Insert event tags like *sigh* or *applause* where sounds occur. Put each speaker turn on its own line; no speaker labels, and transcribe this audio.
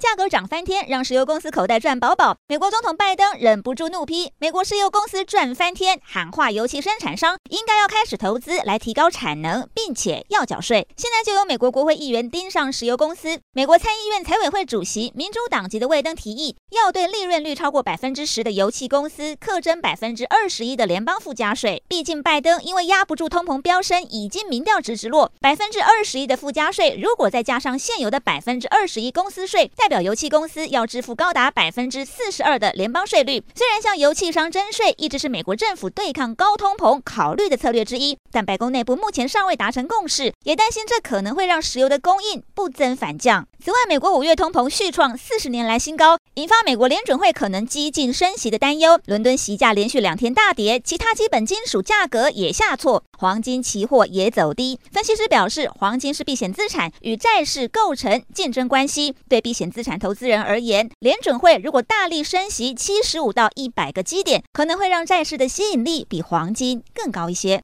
价格涨翻天，让石油公司口袋赚饱饱。美国总统拜登忍不住怒批：“美国石油公司赚翻天，喊话油气生产商应该要开始投资来提高产能，并且要缴税。”现在就有美国国会议员盯上石油公司。美国参议院财委会主席民主党籍的魏登提议，要对利润率超过百分之十的油气公司课征百分之二十一的联邦附加税。毕竟拜登因为压不住通膨飙升，已经民调直直落。百分之二十一的附加税，如果再加上现有的百分之二十一公司税，代 *laughs* 表油气公司要支付高达百分之四十二的联邦税率。虽然向油气商征税一直是美国政府对抗高通膨考虑的策略之一，但白宫内部目前尚未达成共识，也担心这可能会让石油的供应不增反降。此外，美国五月通膨续创四十年来新高，引发美国联准会可能激进升息的担忧。伦敦锡价连续两天大跌，其他基本金属价格也下挫，黄金期货也走低。分析师表示，黄金是避险资产，与债市构成竞争关系。对避险资产投资人而言，联准会如果大力升息七十五到一百个基点，可能会让债市的吸引力比黄金更高一些。